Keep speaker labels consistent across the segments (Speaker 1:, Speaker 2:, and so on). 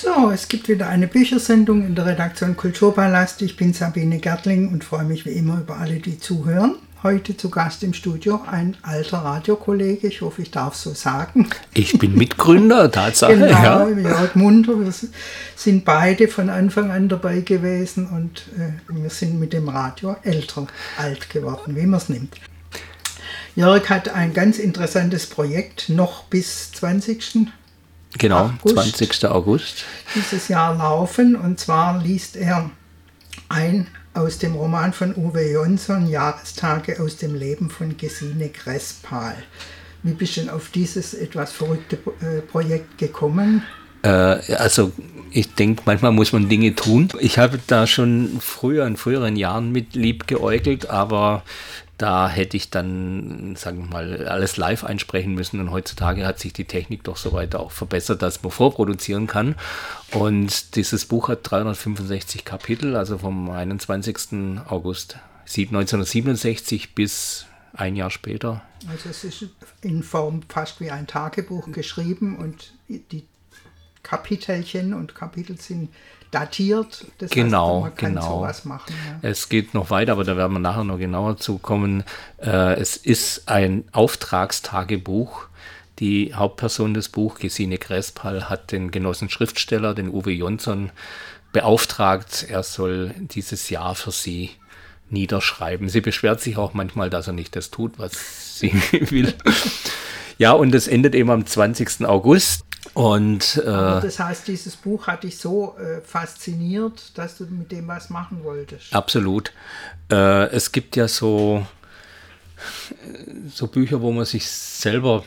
Speaker 1: So, es gibt wieder eine Büchersendung in der Redaktion Kulturpalast. Ich bin Sabine Gertling und freue mich wie immer über alle, die zuhören. Heute zu Gast im Studio ein alter Radiokollege, ich hoffe, ich darf so sagen.
Speaker 2: Ich bin Mitgründer, Tatsache.
Speaker 1: genau, ja. Jörg Munter. Wir sind beide von Anfang an dabei gewesen und äh, wir sind mit dem Radio älter, alt geworden, wie man es nimmt. Jörg hat ein ganz interessantes Projekt noch bis 20.
Speaker 2: Genau, August 20. August.
Speaker 1: Dieses Jahr laufen und zwar liest er ein aus dem Roman von Uwe Jonsson, Jahrestage aus dem Leben von Gesine Grespal. Wie bist du denn auf dieses etwas verrückte äh, Projekt gekommen?
Speaker 2: Äh, also ich denke, manchmal muss man Dinge tun. Ich habe da schon früher, in früheren Jahren mit lieb geäugelt, aber da hätte ich dann, sagen wir mal, alles live einsprechen müssen. Und heutzutage hat sich die Technik doch so weit auch verbessert, dass man vorproduzieren kann. Und dieses Buch hat 365 Kapitel, also vom 21. August 1967 bis ein Jahr später.
Speaker 1: Also es ist in Form fast wie ein Tagebuch geschrieben und die Kapitelchen und Kapitel sind datiert.
Speaker 2: Das genau,
Speaker 1: heißt,
Speaker 2: man kann genau.
Speaker 1: sowas machen.
Speaker 2: Ja. Es geht noch weiter, aber da werden wir nachher noch genauer zu kommen. Äh, es ist ein Auftragstagebuch. Die Hauptperson des Buchs, Gesine Grespal, hat den Genossen Schriftsteller, den Uwe Jonsson, beauftragt, er soll dieses Jahr für sie niederschreiben. Sie beschwert sich auch manchmal, dass er nicht das tut, was sie will. Ja, und es endet eben am 20. August. Und,
Speaker 1: äh, das heißt, dieses Buch hat dich so äh, fasziniert, dass du mit dem was machen wolltest.
Speaker 2: Absolut. Äh, es gibt ja so, so Bücher, wo man sich selber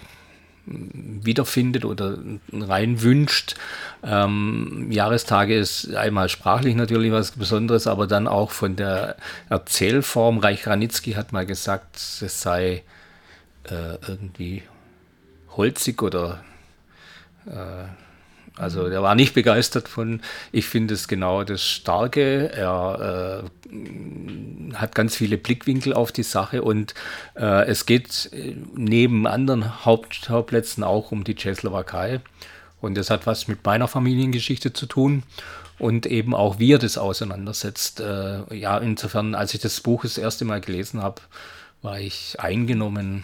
Speaker 2: wiederfindet oder rein wünscht. Ähm, Jahrestage ist einmal sprachlich natürlich was Besonderes, aber dann auch von der Erzählform. Reich Ranitzky hat mal gesagt, es sei äh, irgendwie holzig oder äh, also der war nicht begeistert von, ich finde es genau das Starke. Er äh, hat ganz viele Blickwinkel auf die Sache und äh, es geht äh, neben anderen Hauptschauplätzen auch um die Tschechoslowakei. Und das hat was mit meiner Familiengeschichte zu tun und eben auch wie er das auseinandersetzt. Äh, ja, insofern, als ich das Buch das erste Mal gelesen habe, war ich eingenommen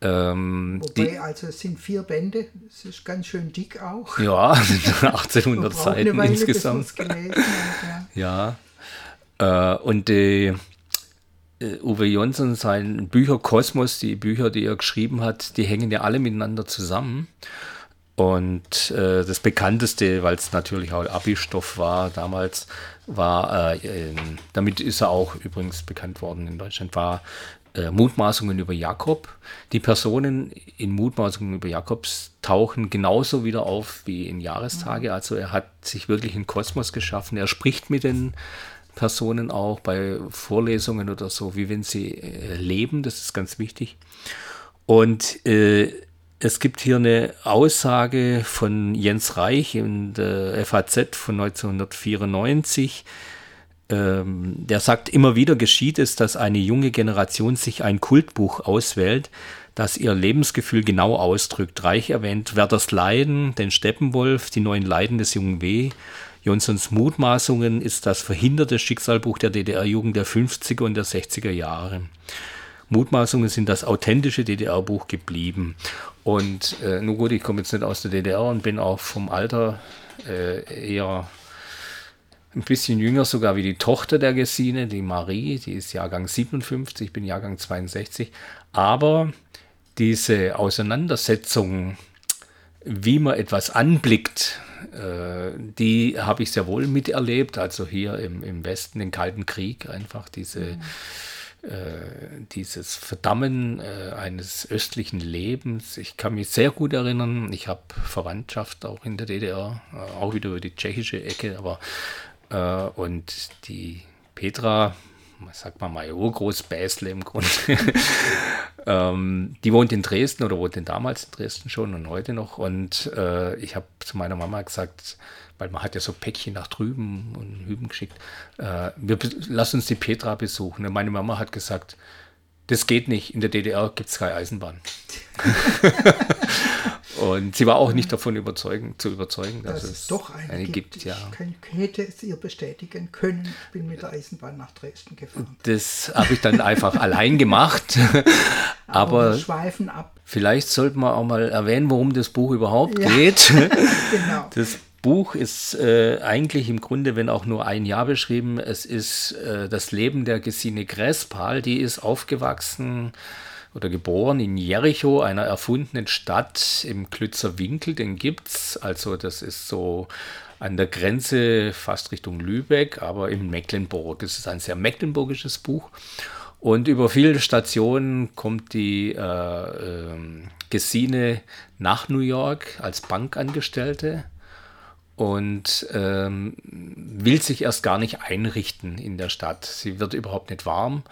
Speaker 1: ähm, Wobei, die, also es sind vier Bände, es ist ganz schön dick auch.
Speaker 2: Ja, 1800 Seiten Weile, insgesamt. Gelesen, ja, ja. Äh, und die, äh, Uwe Jonsson, sein Bücherkosmos, die Bücher, die er geschrieben hat, die hängen ja alle miteinander zusammen. Und äh, das bekannteste, weil es natürlich auch Abi-Stoff war damals, war, äh, damit ist er auch übrigens bekannt worden in Deutschland, war äh, Mutmaßungen über Jakob. Die Personen in Mutmaßungen über Jakobs tauchen genauso wieder auf wie in Jahrestage. Also er hat sich wirklich einen Kosmos geschaffen. Er spricht mit den Personen auch bei Vorlesungen oder so, wie wenn sie äh, leben. Das ist ganz wichtig. Und äh, es gibt hier eine Aussage von Jens Reich in der FAZ von 1994 ähm, der sagt, immer wieder geschieht es, dass eine junge Generation sich ein Kultbuch auswählt, das ihr Lebensgefühl genau ausdrückt. Reich erwähnt Werders Leiden, den Steppenwolf, die neuen Leiden des jungen W. Johnsons Mutmaßungen ist das verhinderte Schicksalbuch der DDR-Jugend der 50er und der 60er Jahre. Mutmaßungen sind das authentische DDR-Buch geblieben. Und äh, nun gut, ich komme jetzt nicht aus der DDR und bin auch vom Alter äh, eher ein bisschen jünger sogar wie die Tochter der Gesine, die Marie, die ist Jahrgang 57, ich bin Jahrgang 62. Aber diese Auseinandersetzung, wie man etwas anblickt, äh, die habe ich sehr wohl miterlebt. Also hier im, im Westen, den Kalten Krieg, einfach diese. Mhm. Äh, dieses Verdammen äh, eines östlichen Lebens. Ich kann mich sehr gut erinnern, ich habe Verwandtschaft auch in der DDR, äh, auch wieder über die tschechische Ecke, aber äh, und die Petra, sag mal mal Urgroßbäsle im Grunde, ähm, die wohnt in Dresden oder wohnte damals in Dresden schon und heute noch. Und äh, ich habe zu meiner Mama gesagt, weil man hat ja so Päckchen nach drüben und hüben geschickt, äh, wir, lass uns die Petra besuchen. Und meine Mama hat gesagt, das geht nicht, in der DDR gibt es keine Eisenbahn. Und sie war auch nicht davon überzeugen, zu überzeugen, dass, dass es
Speaker 1: doch eine, eine gibt. gibt. ja. Ich hätte es ihr bestätigen können. Ich bin mit der Eisenbahn nach Dresden gefahren.
Speaker 2: Das habe ich dann einfach allein gemacht. Aber, Aber schweifen ab. Vielleicht sollten wir auch mal erwähnen, worum das Buch überhaupt ja. geht. genau. Das Buch ist äh, eigentlich im Grunde, wenn auch nur ein Jahr beschrieben, es ist äh, das Leben der Gesine Grespal, die ist aufgewachsen oder geboren in Jericho, einer erfundenen Stadt im Klützer Winkel, den gibt's. Also das ist so an der Grenze fast Richtung Lübeck, aber in Mecklenburg. Es ist ein sehr mecklenburgisches Buch. Und über viele Stationen kommt die äh, äh, Gesine nach New York als Bankangestellte und ähm, will sich erst gar nicht einrichten in der Stadt. Sie wird überhaupt nicht warm.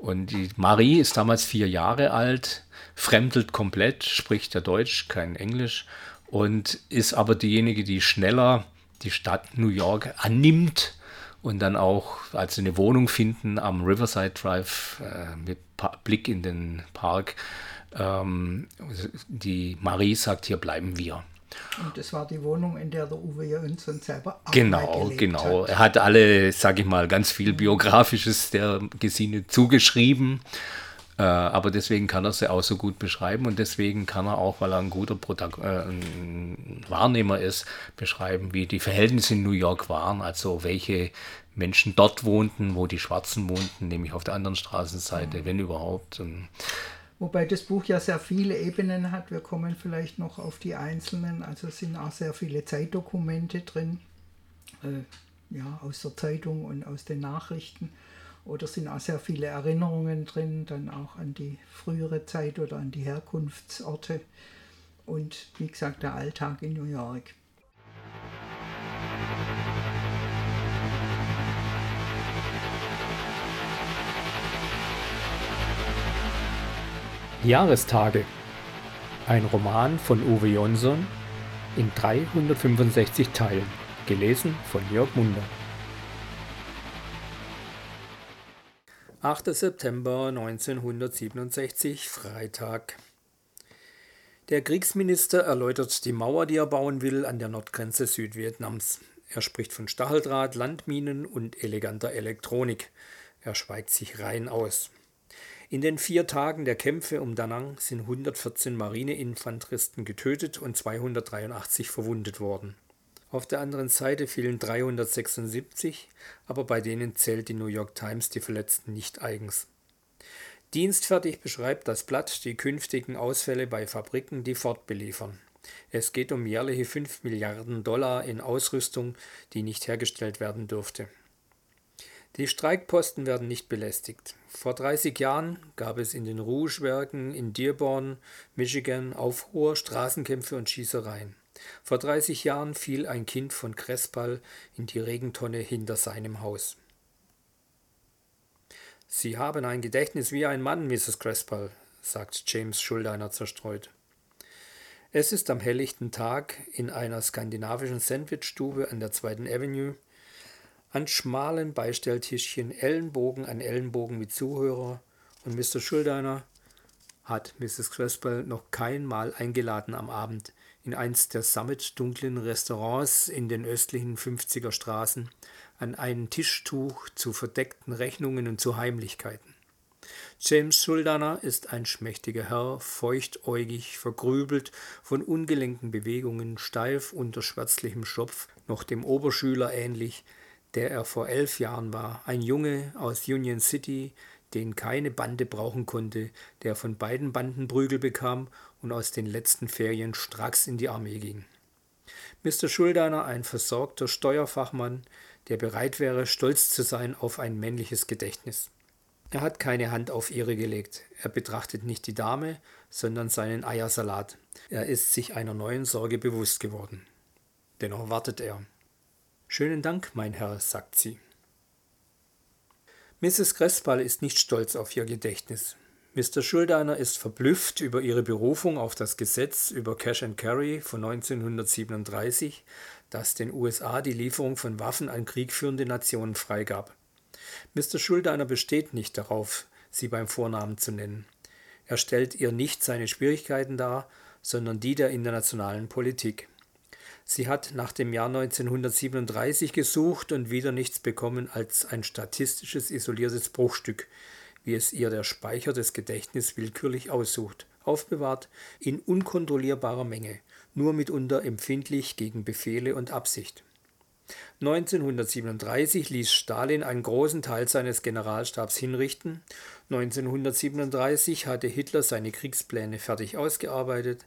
Speaker 2: Und die Marie ist damals vier Jahre alt, fremdelt komplett, spricht ja Deutsch, kein Englisch und ist aber diejenige, die schneller die Stadt New York annimmt und dann auch als sie eine Wohnung finden am Riverside Drive äh, mit pa Blick in den Park. Ähm, die Marie sagt, hier bleiben wir.
Speaker 1: Und das war die Wohnung, in der der Uwe Jönsson selber
Speaker 2: auch Genau, genau. Hat. Er hat alle, sage ich mal, ganz viel Biografisches der Gesine zugeschrieben. Äh, aber deswegen kann er sie auch so gut beschreiben und deswegen kann er auch, weil er ein guter Protag äh, ein Wahrnehmer ist, beschreiben, wie die Verhältnisse in New York waren, also welche Menschen dort wohnten, wo die Schwarzen wohnten, nämlich auf der anderen Straßenseite, mhm. wenn überhaupt. Und
Speaker 1: Wobei das Buch ja sehr viele Ebenen hat. Wir kommen vielleicht noch auf die einzelnen. Also sind auch sehr viele Zeitdokumente drin, äh, ja, aus der Zeitung und aus den Nachrichten. Oder sind auch sehr viele Erinnerungen drin, dann auch an die frühere Zeit oder an die Herkunftsorte. Und wie gesagt, der Alltag in New York.
Speaker 2: Jahrestage. Ein Roman von Uwe Jonsson in 365 Teilen, gelesen von Jörg Munder. 8. September 1967, Freitag. Der Kriegsminister erläutert die Mauer, die er bauen will, an der Nordgrenze Südvietnams. Er spricht von Stacheldraht, Landminen und eleganter Elektronik. Er schweigt sich rein aus. In den vier Tagen der Kämpfe um Da Nang sind 114 Marineinfanteristen getötet und 283 verwundet worden. Auf der anderen Seite fielen 376, aber bei denen zählt die New York Times die Verletzten nicht eigens. Dienstfertig beschreibt das Blatt die künftigen Ausfälle bei Fabriken, die fortbeliefern. Es geht um jährliche 5 Milliarden Dollar in Ausrüstung, die nicht hergestellt werden dürfte. Die Streikposten werden nicht belästigt. Vor 30 Jahren gab es in den Rouge-Werken in Dearborn, Michigan Aufruhr, Straßenkämpfe und Schießereien. Vor 30 Jahren fiel ein Kind von Crespal in die Regentonne hinter seinem Haus. Sie haben ein Gedächtnis wie ein Mann, Mrs. Crespal, sagt James Schuldeiner zerstreut. Es ist am helllichten Tag in einer skandinavischen Sandwichstube an der zweiten Avenue an schmalen Beistelltischchen, Ellenbogen an Ellenbogen mit Zuhörer und Mr. Schuldeiner hat Mrs. Crespel noch kein Mal eingeladen am Abend in eins der sammetdunklen Restaurants in den östlichen 50er Straßen an ein Tischtuch zu verdeckten Rechnungen und zu Heimlichkeiten. James Schuldaner ist ein schmächtiger Herr, feuchtäugig, vergrübelt, von ungelenken Bewegungen, steif unter schwärzlichem Schopf, noch dem Oberschüler ähnlich, der er vor elf Jahren war, ein Junge aus Union City, den keine Bande brauchen konnte, der von beiden Banden Prügel bekam und aus den letzten Ferien stracks in die Armee ging. Mr. Schuldeiner, ein versorgter Steuerfachmann, der bereit wäre, stolz zu sein auf ein männliches Gedächtnis. Er hat keine Hand auf ihre gelegt. Er betrachtet nicht die Dame, sondern seinen Eiersalat. Er ist sich einer neuen Sorge bewusst geworden. Dennoch wartet er. Schönen Dank, mein Herr, sagt sie. Mrs. Crespal ist nicht stolz auf ihr Gedächtnis. Mr. Schuldeiner ist verblüfft über ihre Berufung auf das Gesetz über Cash and Carry von 1937, das den USA die Lieferung von Waffen an kriegführende Nationen freigab. Mr. Schuldeiner besteht nicht darauf, sie beim Vornamen zu nennen. Er stellt ihr nicht seine Schwierigkeiten dar, sondern die der internationalen Politik. Sie hat nach dem Jahr 1937 gesucht und wieder nichts bekommen als ein statistisches isoliertes Bruchstück, wie es ihr der Speicher des Gedächtnisses willkürlich aussucht, aufbewahrt in unkontrollierbarer Menge, nur mitunter empfindlich gegen Befehle und Absicht. 1937 ließ Stalin einen großen Teil seines Generalstabs hinrichten. 1937 hatte Hitler seine Kriegspläne fertig ausgearbeitet.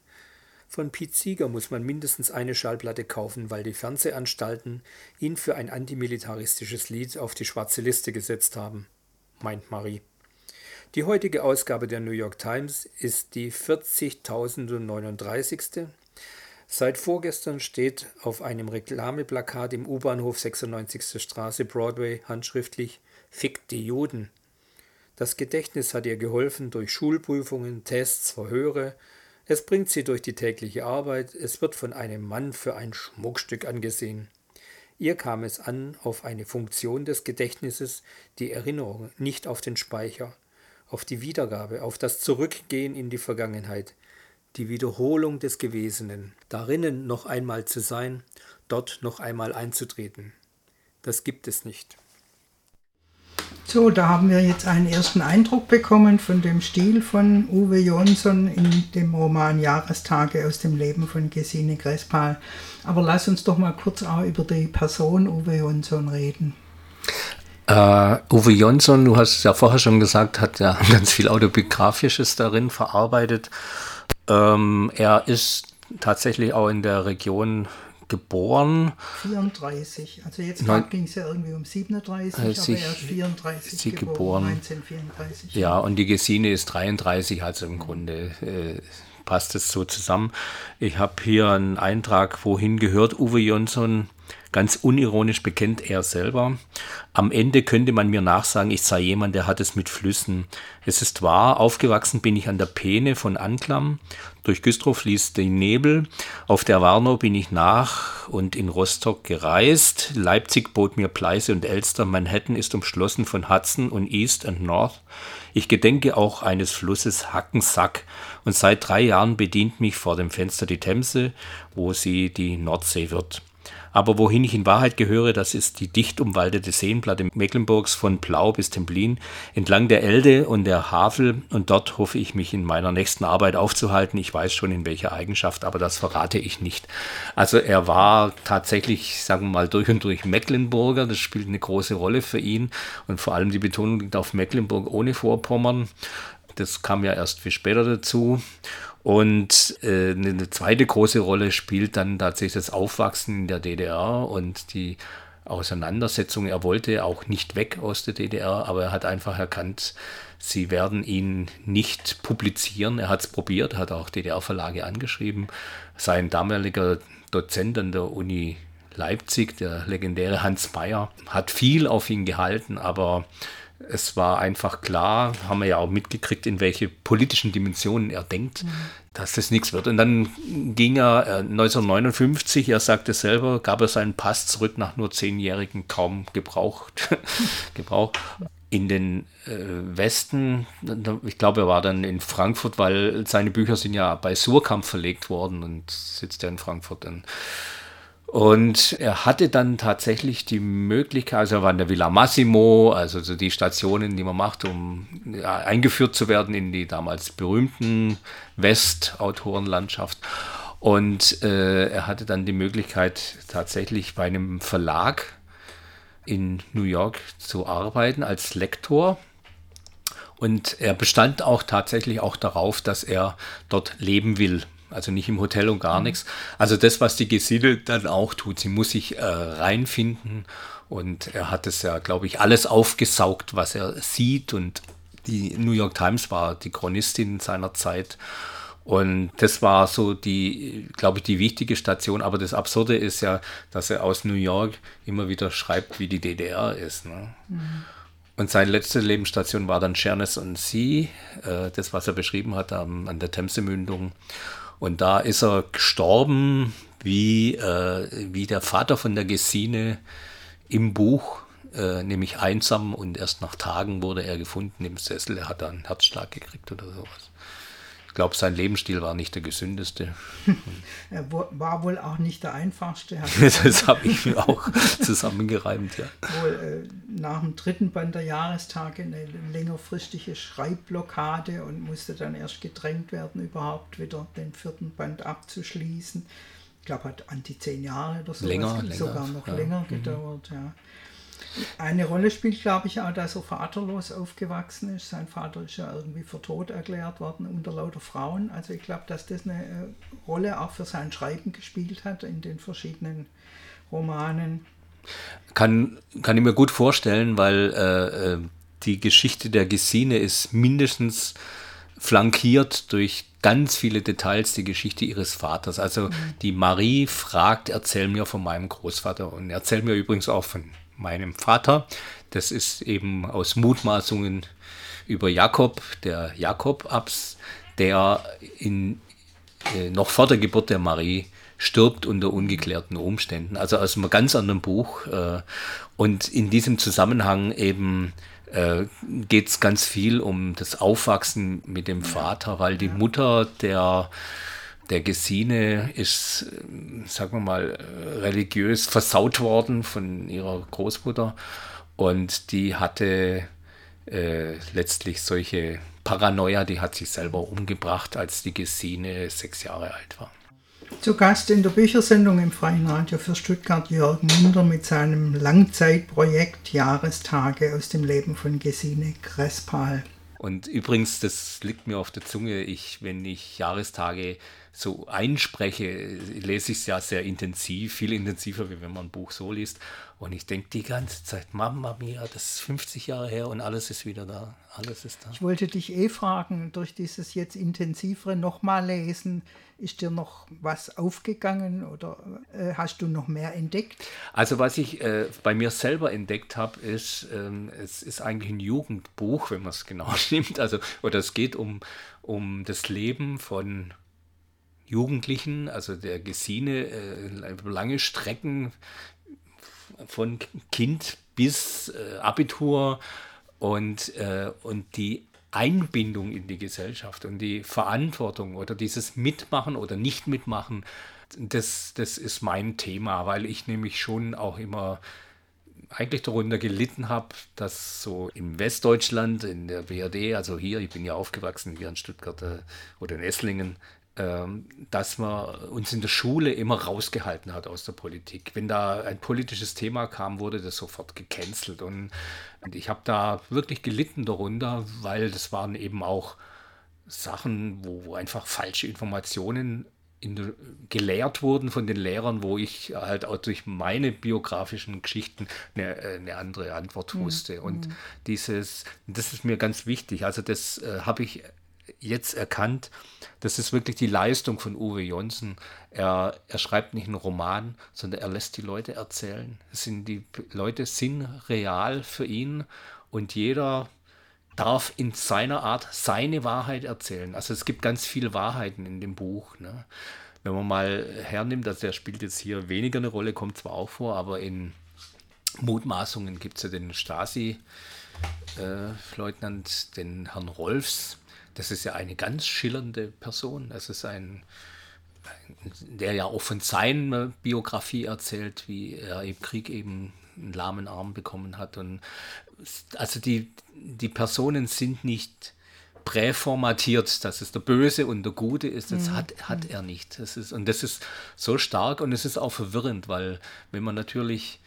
Speaker 2: Von Pete Seeger muss man mindestens eine Schallplatte kaufen, weil die Fernsehanstalten ihn für ein antimilitaristisches Lied auf die schwarze Liste gesetzt haben, meint Marie. Die heutige Ausgabe der New York Times ist die 40.039. Seit vorgestern steht auf einem Reklameplakat im U-Bahnhof 96. Straße Broadway handschriftlich Fick die Juden. Das Gedächtnis hat ihr geholfen durch Schulprüfungen, Tests, Verhöre. Es bringt sie durch die tägliche Arbeit. Es wird von einem Mann für ein Schmuckstück angesehen. Ihr kam es an auf eine Funktion des Gedächtnisses, die Erinnerung, nicht auf den Speicher, auf die Wiedergabe, auf das Zurückgehen in die Vergangenheit, die Wiederholung des Gewesenen, darinnen noch einmal zu sein, dort noch einmal einzutreten. Das gibt es nicht.
Speaker 1: So, da haben wir jetzt einen ersten Eindruck bekommen von dem Stil von Uwe Jonsson in dem Roman Jahrestage aus dem Leben von Gesine Grespal. Aber lass uns doch mal kurz auch über die Person Uwe Jonsson reden.
Speaker 2: Uh, Uwe Jonsson, du hast es ja vorher schon gesagt, hat ja ganz viel Autobiografisches darin verarbeitet. Ähm, er ist tatsächlich auch in der Region geboren.
Speaker 1: 34, also jetzt ging es ja irgendwie um 37, aber er ist 34
Speaker 2: sie geboren, geboren. 1934. Ja, und die Gesine ist 33, also im Grunde äh, passt es so zusammen. Ich habe hier einen Eintrag, wohin gehört Uwe Jonsson Ganz unironisch bekennt er selber. Am Ende könnte man mir nachsagen, ich sei jemand, der hat es mit Flüssen. Es ist wahr, aufgewachsen bin ich an der Peene von Anklam. Durch Güstrow fließt der Nebel. Auf der Warnow bin ich nach und in Rostock gereist. Leipzig bot mir Pleiße und Elster. Manhattan ist umschlossen von Hudson und East and North. Ich gedenke auch eines Flusses Hackensack und seit drei Jahren bedient mich vor dem Fenster die Themse, wo sie die Nordsee wird. Aber wohin ich in Wahrheit gehöre, das ist die dicht umwaldete Seenplatte Mecklenburgs von Plau bis Templin, entlang der Elde und der Havel. Und dort hoffe ich mich in meiner nächsten Arbeit aufzuhalten. Ich weiß schon in welcher Eigenschaft, aber das verrate ich nicht. Also er war tatsächlich, sagen wir mal, durch und durch Mecklenburger. Das spielt eine große Rolle für ihn. Und vor allem die Betonung liegt auf Mecklenburg ohne Vorpommern. Das kam ja erst viel später dazu. Und äh, eine zweite große Rolle spielt dann tatsächlich das Aufwachsen in der DDR und die Auseinandersetzung. Er wollte auch nicht weg aus der DDR, aber er hat einfach erkannt, sie werden ihn nicht publizieren. Er hat es probiert, hat auch DDR-Verlage angeschrieben. Sein damaliger Dozent an der Uni Leipzig, der legendäre Hans Meyer, hat viel auf ihn gehalten, aber es war einfach klar, haben wir ja auch mitgekriegt, in welche politischen Dimensionen er denkt, mhm. dass das nichts wird. Und dann ging er äh, 1959, er sagte selber, gab er seinen Pass zurück nach nur zehnjährigen kaum gebraucht. Gebrauch in den äh, Westen. Ich glaube, er war dann in Frankfurt, weil seine Bücher sind ja bei Surkamp verlegt worden und sitzt ja in Frankfurt. Dann und er hatte dann tatsächlich die Möglichkeit, also er war in der Villa Massimo, also so die Stationen, die man macht, um eingeführt zu werden in die damals berühmten Westautorenlandschaft. Und äh, er hatte dann die Möglichkeit, tatsächlich bei einem Verlag in New York zu arbeiten als Lektor. Und er bestand auch tatsächlich auch darauf, dass er dort leben will also nicht im Hotel und gar mhm. nichts. Also das, was die Gesine dann auch tut, sie muss sich äh, reinfinden und er hat es ja, glaube ich, alles aufgesaugt, was er sieht und die New York Times war die Chronistin seiner Zeit und das war so die, glaube ich, die wichtige Station. Aber das Absurde ist ja, dass er aus New York immer wieder schreibt, wie die DDR ist. Ne? Mhm. Und seine letzte Lebensstation war dann Schernes und Sie, äh, das, was er beschrieben hat an, an der Themse-Mündung. Und da ist er gestorben, wie, äh, wie der Vater von der Gesine im Buch, äh, nämlich einsam und erst nach Tagen wurde er gefunden im Sessel. Er hat einen Herzschlag gekriegt oder sowas. Ich glaube, sein Lebensstil war nicht der gesündeste.
Speaker 1: er war wohl auch nicht der einfachste.
Speaker 2: das habe ich mir auch zusammengereimt, ja.
Speaker 1: Wohl äh, nach dem dritten Band der Jahrestage eine längerfristige Schreibblockade und musste dann erst gedrängt werden, überhaupt wieder den vierten Band abzuschließen. Ich glaube, hat an die zehn Jahre oder so
Speaker 2: länger,
Speaker 1: sogar noch ja. länger mhm. gedauert, ja. Eine Rolle spielt, glaube ich, auch, dass er vaterlos aufgewachsen ist. Sein Vater ist ja irgendwie für tot erklärt worden unter lauter Frauen. Also ich glaube, dass das eine äh, Rolle auch für sein Schreiben gespielt hat in den verschiedenen Romanen.
Speaker 2: Kann, kann ich mir gut vorstellen, weil äh, äh die Geschichte der Gesine ist mindestens flankiert durch ganz viele Details die Geschichte ihres Vaters. Also mhm. die Marie fragt, erzähl mir von meinem Großvater und erzähl mir übrigens auch von meinem Vater. Das ist eben aus Mutmaßungen über Jakob, der Jakob-Abs, der in, äh, noch vor der Geburt der Marie stirbt unter ungeklärten Umständen. Also aus einem ganz anderen Buch. Äh, und in diesem Zusammenhang eben äh, geht es ganz viel um das Aufwachsen mit dem Vater, weil die Mutter der der Gesine ist, sagen wir mal, religiös versaut worden von ihrer Großmutter und die hatte äh, letztlich solche Paranoia, die hat sich selber umgebracht, als die Gesine sechs Jahre alt war.
Speaker 1: Zu Gast in der Büchersendung im Freien Radio für Stuttgart Jörg Munder mit seinem Langzeitprojekt Jahrestage aus dem Leben von Gesine Crespal.
Speaker 2: Und übrigens, das liegt mir auf der Zunge, ich, wenn ich Jahrestage so einspreche, lese ich es ja sehr intensiv, viel intensiver, wie wenn man ein Buch so liest. Und ich denke die ganze Zeit, Mama mia, das ist 50 Jahre her und alles ist wieder da. Alles ist da.
Speaker 1: Ich wollte dich eh fragen, durch dieses jetzt intensivere nochmal lesen, ist dir noch was aufgegangen oder äh, hast du noch mehr entdeckt?
Speaker 2: Also was ich äh, bei mir selber entdeckt habe, ist, ähm, es ist eigentlich ein Jugendbuch, wenn man es genau nimmt. Also, oder es geht um, um das Leben von Jugendlichen, also der Gesine, äh, lange Strecken von Kind bis äh, Abitur und, äh, und die Einbindung in die Gesellschaft und die Verantwortung oder dieses Mitmachen oder nicht mitmachen, das, das ist mein Thema, weil ich nämlich schon auch immer eigentlich darunter gelitten habe, dass so im Westdeutschland, in der BRD, also hier, ich bin ja aufgewachsen hier in Stuttgart äh, oder in Esslingen, dass man uns in der Schule immer rausgehalten hat aus der Politik. Wenn da ein politisches Thema kam, wurde das sofort gecancelt. Und, ich habe da wirklich gelitten darunter, weil das waren eben auch Sachen, wo, wo einfach falsche Informationen der, gelehrt wurden von den Lehrern, wo ich halt auch durch meine biografischen Geschichten eine, eine andere Antwort mhm. wusste. Mhm. Und dieses, das ist mir ganz wichtig. Also das äh, habe ich jetzt erkannt, das ist wirklich die Leistung von Uwe Jonsen. Er, er schreibt nicht einen Roman, sondern er lässt die Leute erzählen. Es sind die Leute sind real für ihn und jeder darf in seiner Art seine Wahrheit erzählen. Also es gibt ganz viele Wahrheiten in dem Buch. Ne? Wenn man mal hernimmt, also der spielt jetzt hier weniger eine Rolle, kommt zwar auch vor, aber in Mutmaßungen gibt es ja den Stasi-Leutnant, äh, den Herrn Rolfs, das ist ja eine ganz schillernde Person. Das ist ein, der ja auch von seiner Biografie erzählt, wie er im Krieg eben einen lahmen Arm bekommen hat. Und also die, die Personen sind nicht präformatiert, dass es der Böse und der Gute ist. Das mhm. hat, hat er nicht. Das ist, und das ist so stark und es ist auch verwirrend, weil wenn man natürlich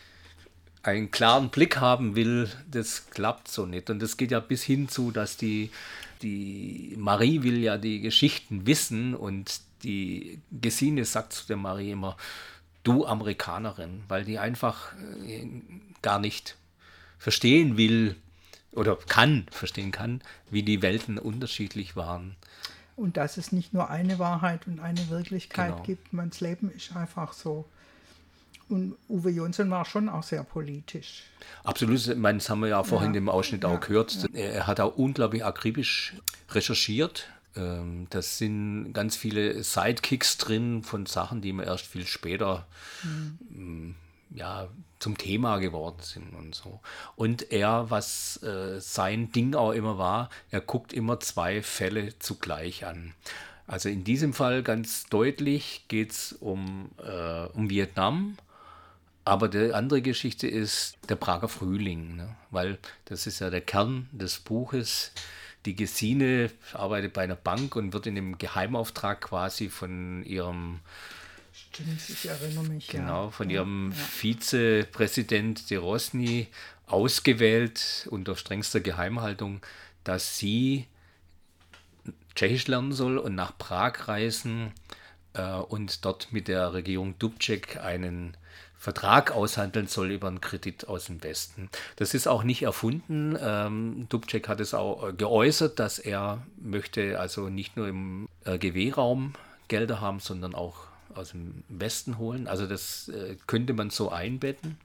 Speaker 2: einen klaren Blick haben will, das klappt so nicht. Und das geht ja bis hin zu, dass die die Marie will ja die Geschichten wissen und die Gesine sagt zu der Marie immer, du Amerikanerin, weil die einfach äh, gar nicht verstehen will oder kann, verstehen kann, wie die Welten unterschiedlich waren.
Speaker 1: Und dass es nicht nur eine Wahrheit und eine Wirklichkeit genau. gibt, man's Leben ist einfach so und Uwe Jonsson war schon auch sehr politisch.
Speaker 2: Absolut, ich meine, das haben wir ja vorhin ja. im Ausschnitt ja. auch gehört. Ja. Er hat auch unglaublich akribisch recherchiert. Ähm, das sind ganz viele Sidekicks drin von Sachen, die man erst viel später mhm. ja, zum Thema geworden sind und so. Und er, was äh, sein Ding auch immer war, er guckt immer zwei Fälle zugleich an. Also in diesem Fall ganz deutlich geht es um, äh, um Vietnam. Aber die andere Geschichte ist der Prager Frühling, ne? weil das ist ja der Kern des Buches. Die Gesine arbeitet bei einer Bank und wird in dem Geheimauftrag quasi von ihrem
Speaker 1: Stimmt, ich erinnere mich.
Speaker 2: Genau,
Speaker 1: ja.
Speaker 2: von ihrem ja. Vizepräsident de Rosny ausgewählt unter strengster Geheimhaltung, dass sie Tschechisch lernen soll und nach Prag reisen äh, und dort mit der Regierung Dubček einen Vertrag aushandeln soll über einen Kredit aus dem Westen. Das ist auch nicht erfunden. Ähm, Dubček hat es auch geäußert, dass er möchte also nicht nur im RGW-Raum Gelder haben, sondern auch aus dem Westen holen. Also das äh, könnte man so einbetten.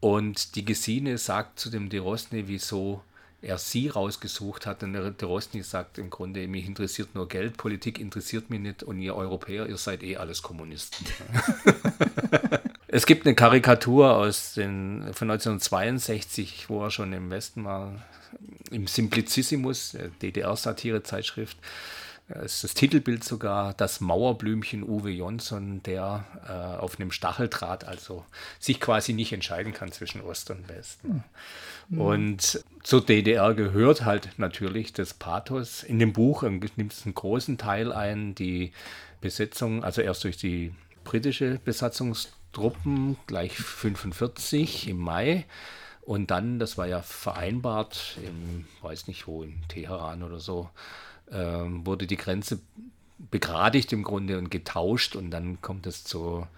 Speaker 2: Und die Gesine sagt zu dem De wieso er sie rausgesucht hat. Und der De sagt im Grunde, mich interessiert nur Geld, Politik interessiert mich nicht und ihr Europäer, ihr seid eh alles Kommunisten. es gibt eine Karikatur aus den, von 1962, wo er schon im Westen war, im Simplicissimus, DDR-Satire-Zeitschrift. Ist das Titelbild sogar das Mauerblümchen Uwe Jonsson, der äh, auf einem Stacheldraht also sich quasi nicht entscheiden kann zwischen Ost und West. Mhm. Und zur DDR gehört halt natürlich das Pathos. In dem Buch nimmt es einen großen Teil ein, die Besetzung, also erst durch die britische Besatzungstruppen, gleich 45 im Mai. Und dann, das war ja vereinbart, im, weiß nicht wo, in Teheran oder so, ähm, wurde die Grenze begradigt im Grunde und getauscht und dann kommt es zur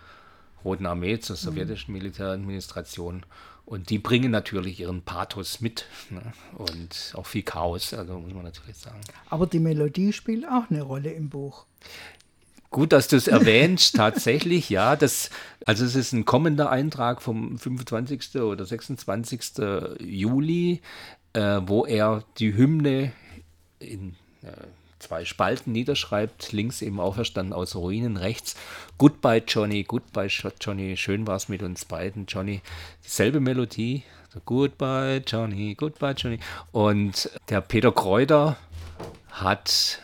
Speaker 2: Roten Armee, zur mhm. sowjetischen Militäradministration und die bringen natürlich ihren Pathos mit ne? und auch viel Chaos, also muss man natürlich sagen.
Speaker 1: Aber die Melodie spielt auch eine Rolle im Buch.
Speaker 2: Gut, dass du es erwähnst, tatsächlich, ja. Das, also es ist ein kommender Eintrag vom 25. oder 26. Juli, äh, wo er die Hymne in äh, zwei Spalten niederschreibt, links eben auferstanden aus Ruinen, rechts Goodbye Johnny, Goodbye Johnny, schön war es mit uns beiden, Johnny. Dieselbe Melodie, so Goodbye Johnny, Goodbye Johnny. Und der Peter Kräuter hat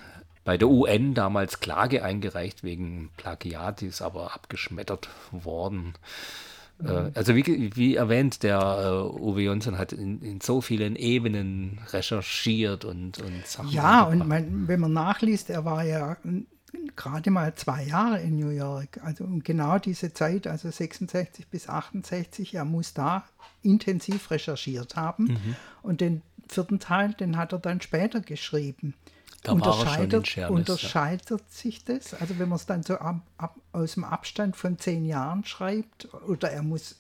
Speaker 2: bei der UN damals Klage eingereicht wegen Plagiat, die ist aber abgeschmettert worden. Mhm. Also wie, wie, erwähnt, der uh, Uwe Jonsson hat in, in, so vielen Ebenen recherchiert und, und
Speaker 1: Sachen. Ja, und man, wenn man nachliest, er war ja gerade mal zwei Jahre in New York. Also um genau diese Zeit, also 66 bis 68, er muss da intensiv recherchiert haben. Mhm. Und den vierten Teil, den hat er dann später geschrieben. Da unterscheidet, unterscheidet sich das? Also wenn man es dann so ab, ab, aus dem Abstand von zehn Jahren schreibt oder er muss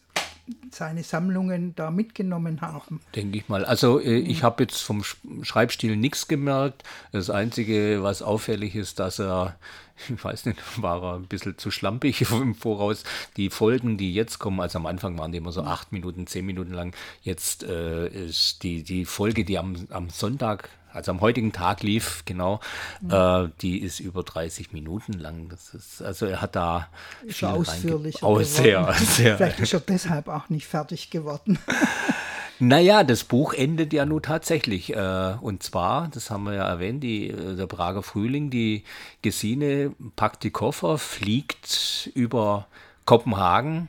Speaker 1: seine Sammlungen da mitgenommen haben.
Speaker 2: Denke ich mal. Also äh, ich habe jetzt vom Schreibstil nichts gemerkt. Das Einzige, was auffällig ist, dass er, ich weiß nicht, war er ein bisschen zu schlampig im Voraus. Die Folgen, die jetzt kommen, also am Anfang waren die immer so acht Minuten, zehn Minuten lang. Jetzt äh, ist die, die Folge, die am, am Sonntag also am heutigen Tag lief, genau, mhm. äh, die ist über 30 Minuten lang. Das ist, also er hat da
Speaker 1: ist viel ausführlich.
Speaker 2: Oh, sehr, sehr.
Speaker 1: Vielleicht ist er deshalb auch nicht fertig geworden.
Speaker 2: Naja, das Buch endet ja nun tatsächlich. Äh, und zwar, das haben wir ja erwähnt, die, äh, der Prager Frühling, die Gesine packt die Koffer, fliegt über Kopenhagen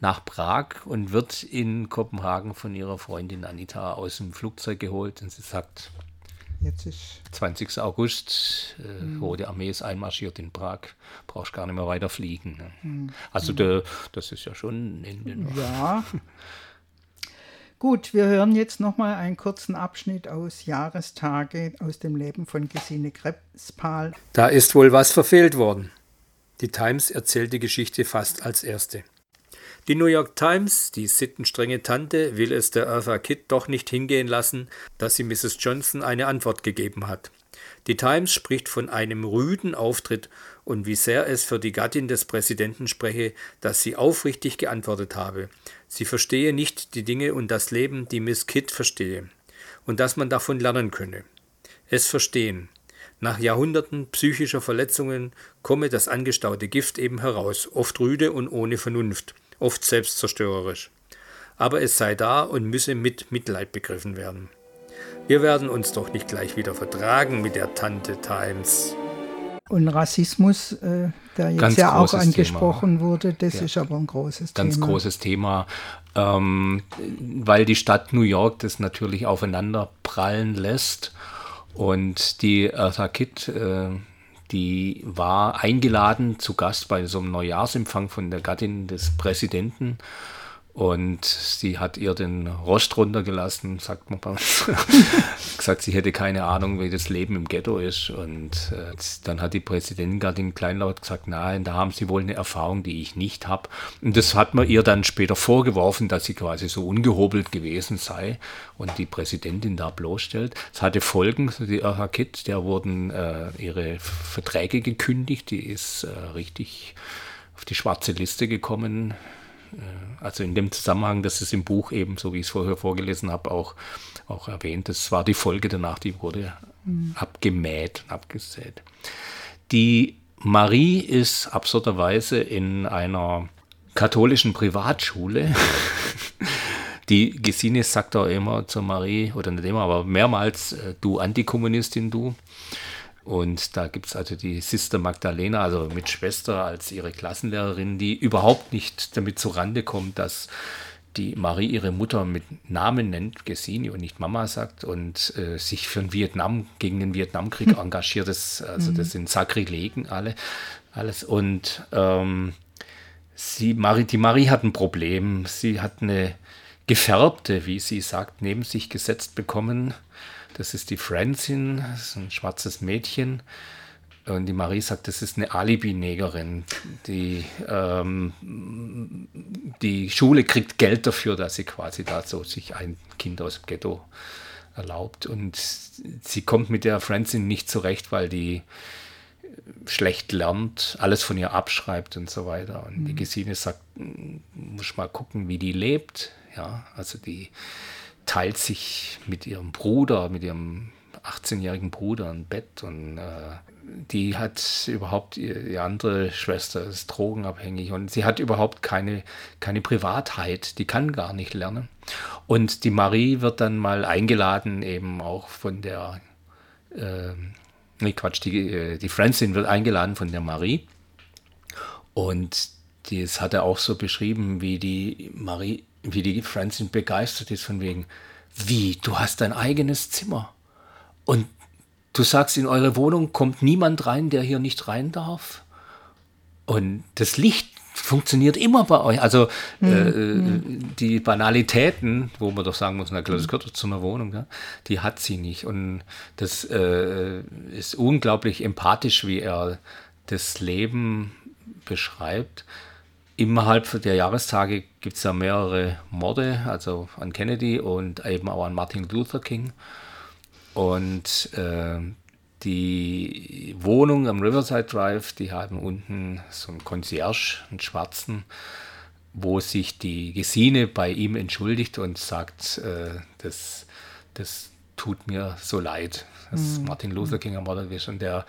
Speaker 2: nach Prag und wird in Kopenhagen von ihrer Freundin Anita aus dem Flugzeug geholt. Und sie sagt, Jetzt ist 20. August, äh, mhm. Rote Armee ist einmarschiert in Prag, brauchst gar nicht mehr weiter fliegen. Ne? Mhm. Also der, das ist ja schon ein Ende.
Speaker 1: Noch. Ja. Gut, wir hören jetzt nochmal einen kurzen Abschnitt aus Jahrestage aus dem Leben von Gesine Krebspal.
Speaker 2: Da ist wohl was verfehlt worden. Die Times erzählt die Geschichte fast als erste. Die New York Times, die sittenstrenge Tante, will es der Eartha Kitt doch nicht hingehen lassen, dass sie Mrs. Johnson eine Antwort gegeben hat. Die Times spricht von einem rüden Auftritt und wie sehr es für die Gattin des Präsidenten spreche, dass sie aufrichtig geantwortet habe. Sie verstehe nicht die Dinge und das Leben, die Miss Kitt verstehe, und dass man davon lernen könne. Es verstehen. Nach Jahrhunderten psychischer Verletzungen komme das angestaute Gift eben heraus, oft rüde und ohne Vernunft oft selbstzerstörerisch. Aber es sei da und müsse mit Mitleid begriffen werden. Wir werden uns doch nicht gleich wieder vertragen mit der Tante Times.
Speaker 1: Und Rassismus, äh, der jetzt Ganz ja auch angesprochen Thema. wurde, das ja. ist aber ein großes
Speaker 2: Ganz Thema. Ganz großes Thema, ähm, weil die Stadt New York das natürlich aufeinander prallen lässt. Und die Eartha Kitt, äh, die war eingeladen zu Gast bei so einem Neujahrsempfang von der Gattin des Präsidenten. Und sie hat ihr den Rost runtergelassen, sagt man bei uns. gesagt, sie hätte keine Ahnung, wie das Leben im Ghetto ist. Und äh, dann hat die Präsidentin gerade in kleinlaut gesagt, nein, da haben sie wohl eine Erfahrung, die ich nicht habe. Und das hat man ihr dann später vorgeworfen, dass sie quasi so ungehobelt gewesen sei und die Präsidentin da bloßstellt. Es hatte Folgen, die Kitt, der wurden äh, ihre Verträge gekündigt, die ist äh, richtig auf die schwarze Liste gekommen also in dem Zusammenhang, das ist im Buch eben, so wie ich es vorher vorgelesen habe, auch, auch erwähnt. Das war die Folge danach, die wurde mhm. abgemäht, abgesät. Die Marie ist absurderweise in einer katholischen Privatschule. Die Gesine sagt auch immer zur Marie, oder nicht immer, aber mehrmals, äh, du Antikommunistin, du. Und da gibt es also die Sister Magdalena, also mit Schwester als ihre Klassenlehrerin, die überhaupt nicht damit zurande kommt, dass die Marie ihre Mutter mit Namen nennt, Gesine und nicht Mama sagt und äh, sich für den Vietnam, gegen den Vietnamkrieg hm. engagiert. Das, also das mhm. sind Sakrilegen alle, alles. Und ähm, sie, Marie, die Marie hat ein Problem. Sie hat eine gefärbte, wie sie sagt, neben sich gesetzt bekommen das ist die Francine, das ist ein schwarzes Mädchen. Und die Marie sagt, das ist eine Alibi-Negerin. Die, ähm, die Schule kriegt Geld dafür, dass sie quasi da so sich ein Kind aus dem Ghetto erlaubt. Und sie kommt mit der Francine nicht zurecht, weil die schlecht lernt, alles von ihr abschreibt und so weiter. Und mhm. die Gesine sagt, muss mal gucken, wie die lebt. Ja, also die teilt sich mit ihrem Bruder, mit ihrem 18-jährigen Bruder ein Bett und äh, die hat überhaupt, die andere Schwester ist drogenabhängig und sie hat überhaupt keine, keine Privatheit, die kann gar nicht lernen. Und die Marie wird dann mal eingeladen, eben auch von der, äh, nee Quatsch, die, äh, die Francine wird eingeladen von der Marie und das hat er auch so beschrieben, wie die Marie wie die Francine begeistert ist von wegen, wie, du hast dein eigenes Zimmer und du sagst, in eure Wohnung kommt niemand rein, der hier nicht rein darf. Und das Licht funktioniert immer bei euch. Also mhm. äh, mhm. die Banalitäten, wo man doch sagen muss, na klar, das gehört doch zu einer Wohnung, ja, die hat sie nicht. Und das äh, ist unglaublich empathisch, wie er das Leben beschreibt. Innerhalb der Jahrestage gibt es ja mehrere Morde, also an Kennedy und eben auch an Martin Luther King. Und äh, die Wohnung am Riverside Drive, die haben unten so einen Concierge, einen schwarzen, wo sich die Gesine bei ihm entschuldigt und sagt, äh, das, das tut mir so leid, dass mhm. Martin Luther King ermordet ist. Und der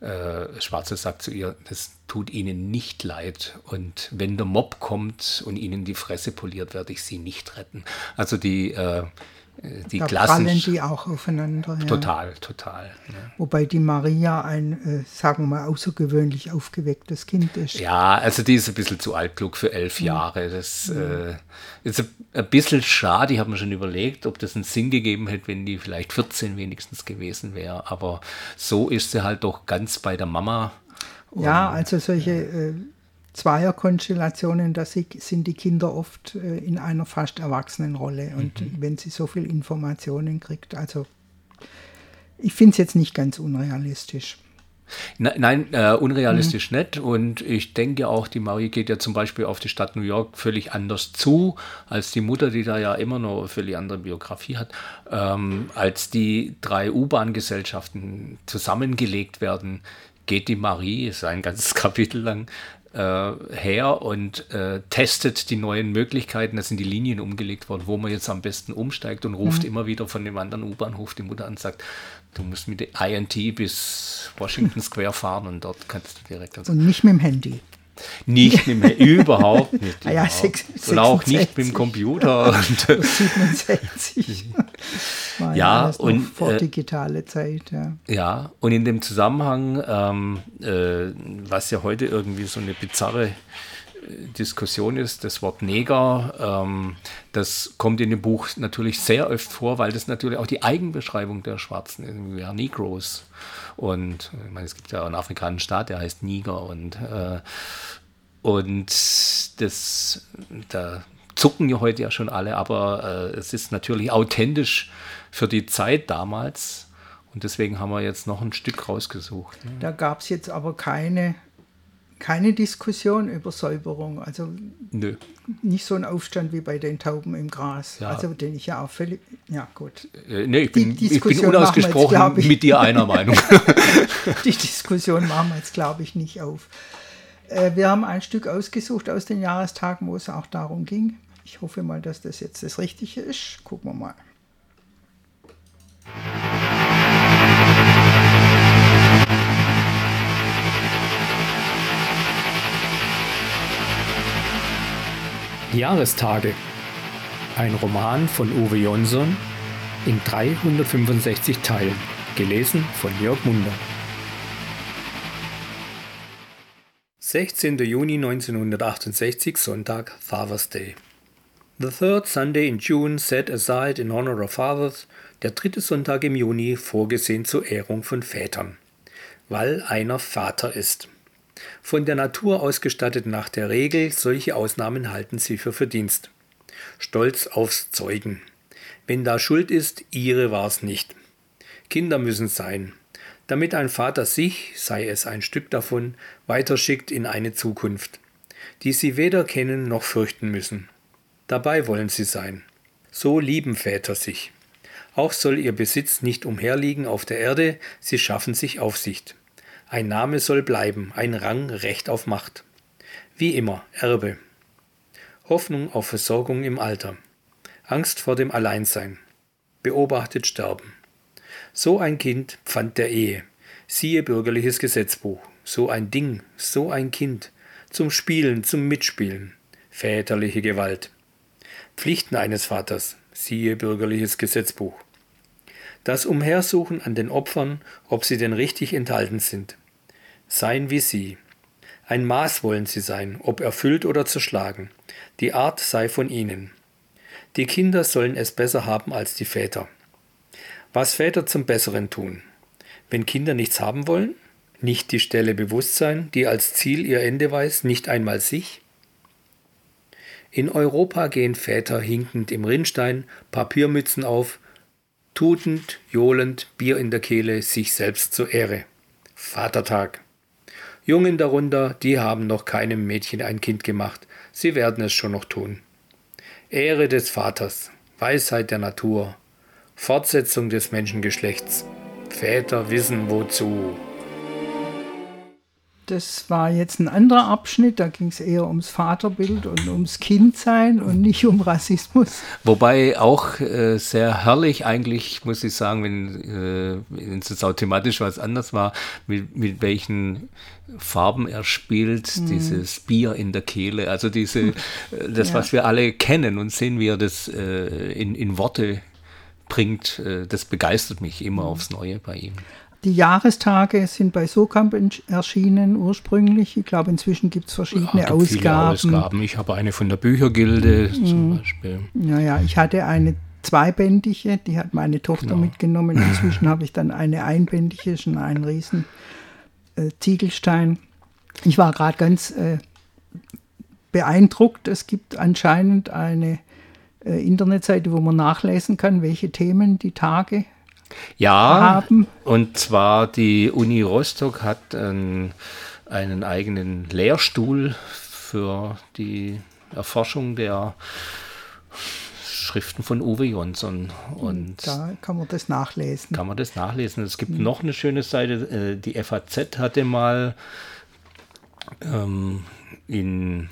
Speaker 2: äh, Schwarze sagt zu ihr, das tut ihnen nicht leid. Und wenn der Mob kommt und ihnen die Fresse poliert, werde ich sie nicht retten. Also die, äh, die da
Speaker 1: fallen die auch aufeinander.
Speaker 2: Ja. Total, total.
Speaker 1: Ja. Wobei die Maria ein, äh, sagen wir mal, außergewöhnlich aufgewecktes Kind ist.
Speaker 2: Ja, also die ist ein bisschen zu altklug für elf ja. Jahre. Das äh, ist ein bisschen schade. Ich habe mir schon überlegt, ob das einen Sinn gegeben hätte, wenn die vielleicht 14 wenigstens gewesen wäre. Aber so ist sie halt doch ganz bei der Mama.
Speaker 1: Ja, also solche äh, Zweierkonstellationen, da sind die Kinder oft äh, in einer fast erwachsenen Rolle. Und mhm. wenn sie so viel Informationen kriegt, also ich finde es jetzt nicht ganz unrealistisch.
Speaker 2: Nein, äh, unrealistisch mhm. nicht. Und ich denke auch, die Marie geht ja zum Beispiel auf die Stadt New York völlig anders zu, als die Mutter, die da ja immer noch eine völlig andere Biografie hat. Ähm, als die drei U-Bahn-Gesellschaften zusammengelegt werden, geht die Marie, ist ein ganzes Kapitel lang, äh, her und äh, testet die neuen Möglichkeiten. Da sind die Linien umgelegt worden, wo man jetzt am besten umsteigt und ruft mhm. immer wieder von dem anderen U-Bahnhof die Mutter an und sagt, du musst mit der INT bis Washington Square fahren und dort kannst du direkt.
Speaker 1: Also und nicht mit dem Handy.
Speaker 2: Nicht mehr, überhaupt nicht. Ah ja, 66. Und auch nicht mit dem Computer. 67.
Speaker 1: War ja, und vor äh, digitale Zeit, ja.
Speaker 2: Ja, und in dem Zusammenhang, ähm, äh, was ja heute irgendwie so eine bizarre Diskussion ist, das Wort Neger, ähm, das kommt in dem Buch natürlich sehr oft vor, weil das natürlich auch die Eigenbeschreibung der Schwarzen ist. Wir are Negroes. Und ich meine, es gibt ja einen afrikanischen Staat, der heißt Niger. Und, äh, und das, da zucken ja heute ja schon alle, aber äh, es ist natürlich authentisch für die Zeit damals. Und deswegen haben wir jetzt noch ein Stück rausgesucht.
Speaker 1: Ne? Da gab es jetzt aber keine keine Diskussion über Säuberung. Also Nö. nicht so ein Aufstand wie bei den Tauben im Gras. Ja. Also den ich ja auch völlig. Ja, gut.
Speaker 2: Äh, nee, ich bin, ich bin unausgesprochen jetzt, ich, mit dir einer Meinung.
Speaker 1: die Diskussion machen wir jetzt, glaube ich, nicht auf. Äh, wir haben ein Stück ausgesucht aus den Jahrestagen, wo es auch darum ging. Ich hoffe mal, dass das jetzt das Richtige ist. Gucken wir mal.
Speaker 2: Jahrestage. Ein Roman von Uwe Jonsson in 365 Teilen, gelesen von Jörg Munder. 16. Juni 1968, Sonntag, Father's Day. The third Sunday in June set aside in honor of fathers, der dritte Sonntag im Juni vorgesehen zur Ehrung von Vätern, weil einer Vater ist. Von der Natur ausgestattet nach der Regel, solche Ausnahmen halten sie für Verdienst. Stolz aufs Zeugen. Wenn da Schuld ist, ihre war's nicht. Kinder müssen sein, damit ein Vater sich, sei es ein Stück davon, weiterschickt in eine Zukunft, die sie weder kennen noch fürchten müssen. Dabei wollen sie sein. So lieben Väter sich. Auch soll ihr Besitz nicht umherliegen auf der Erde, sie schaffen sich Aufsicht. Ein Name soll bleiben, ein Rang Recht auf Macht. Wie immer, Erbe. Hoffnung auf Versorgung im Alter. Angst vor dem Alleinsein. Beobachtet Sterben. So ein Kind Pfand der Ehe. Siehe bürgerliches Gesetzbuch. So ein Ding, so ein Kind. Zum Spielen, zum Mitspielen. Väterliche Gewalt. Pflichten eines Vaters. Siehe bürgerliches Gesetzbuch das Umhersuchen an den Opfern, ob sie denn richtig enthalten sind. Seien wie sie. Ein Maß wollen sie sein, ob erfüllt oder zerschlagen. Die Art sei von ihnen. Die Kinder sollen es besser haben als die Väter. Was Väter zum Besseren tun. Wenn Kinder nichts haben wollen? Nicht die Stelle Bewusstsein, die als Ziel ihr Ende weiß, nicht einmal sich? In Europa gehen Väter hinkend im Rinnstein, Papiermützen auf, tutend, johlend, Bier in der Kehle, sich selbst zur Ehre. Vatertag. Jungen darunter, die haben noch keinem Mädchen ein Kind gemacht, sie werden es schon noch tun. Ehre des Vaters, Weisheit der Natur, Fortsetzung des Menschengeschlechts. Väter wissen wozu.
Speaker 1: Das war jetzt ein anderer Abschnitt, da ging es eher ums Vaterbild und ums Kindsein und nicht um Rassismus.
Speaker 2: Wobei auch äh, sehr herrlich eigentlich, muss ich sagen, wenn, äh, wenn es auch thematisch was anders war, mit, mit welchen Farben er spielt, mhm. dieses Bier in der Kehle, also diese, äh, das, ja. was wir alle kennen und sehen, wie er das äh, in, in Worte bringt, äh, das begeistert mich immer mhm. aufs Neue bei ihm.
Speaker 1: Die Jahrestage sind bei Sokamp erschienen ursprünglich. Ich glaube, inzwischen gibt es verschiedene ja, gibt Ausgaben. Ausgaben.
Speaker 2: Ich habe eine von der Büchergilde mhm. zum Beispiel.
Speaker 1: Naja, ich hatte eine zweibändige, die hat meine Tochter genau. mitgenommen. Inzwischen habe ich dann eine einbändige, schon einen riesen äh, Ziegelstein. Ich war gerade ganz äh, beeindruckt. Es gibt anscheinend eine äh, Internetseite, wo man nachlesen kann, welche Themen die Tage
Speaker 2: ja, haben. Und zwar die Uni Rostock hat einen, einen eigenen Lehrstuhl für die Erforschung der Schriften von Uwe Jonsson. Und
Speaker 1: da kann man das nachlesen.
Speaker 2: Kann man das nachlesen. Es gibt mhm. noch eine schöne Seite. Äh, die FAZ hatte mal ähm, in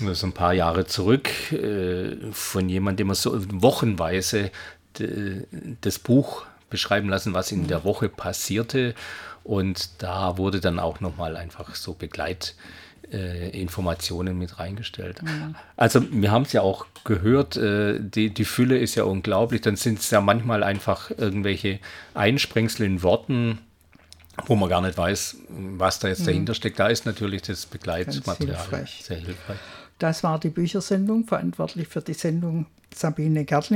Speaker 2: so also ein paar Jahre zurück äh, von jemandem, dem man so wochenweise das Buch beschreiben lassen, was in der Woche passierte. Und da wurde dann auch nochmal einfach so Begleitinfos äh, mit reingestellt. Mhm. Also wir haben es ja auch gehört, äh, die, die Fülle ist ja unglaublich. Dann sind es ja manchmal einfach irgendwelche Einsprengsel in Worten, wo man gar nicht weiß, was da jetzt mhm. dahinter steckt. Da ist natürlich das Begleitmaterial hilfreich. sehr hilfreich.
Speaker 1: Das war die Büchersendung, verantwortlich für die Sendung Sabine Gertling.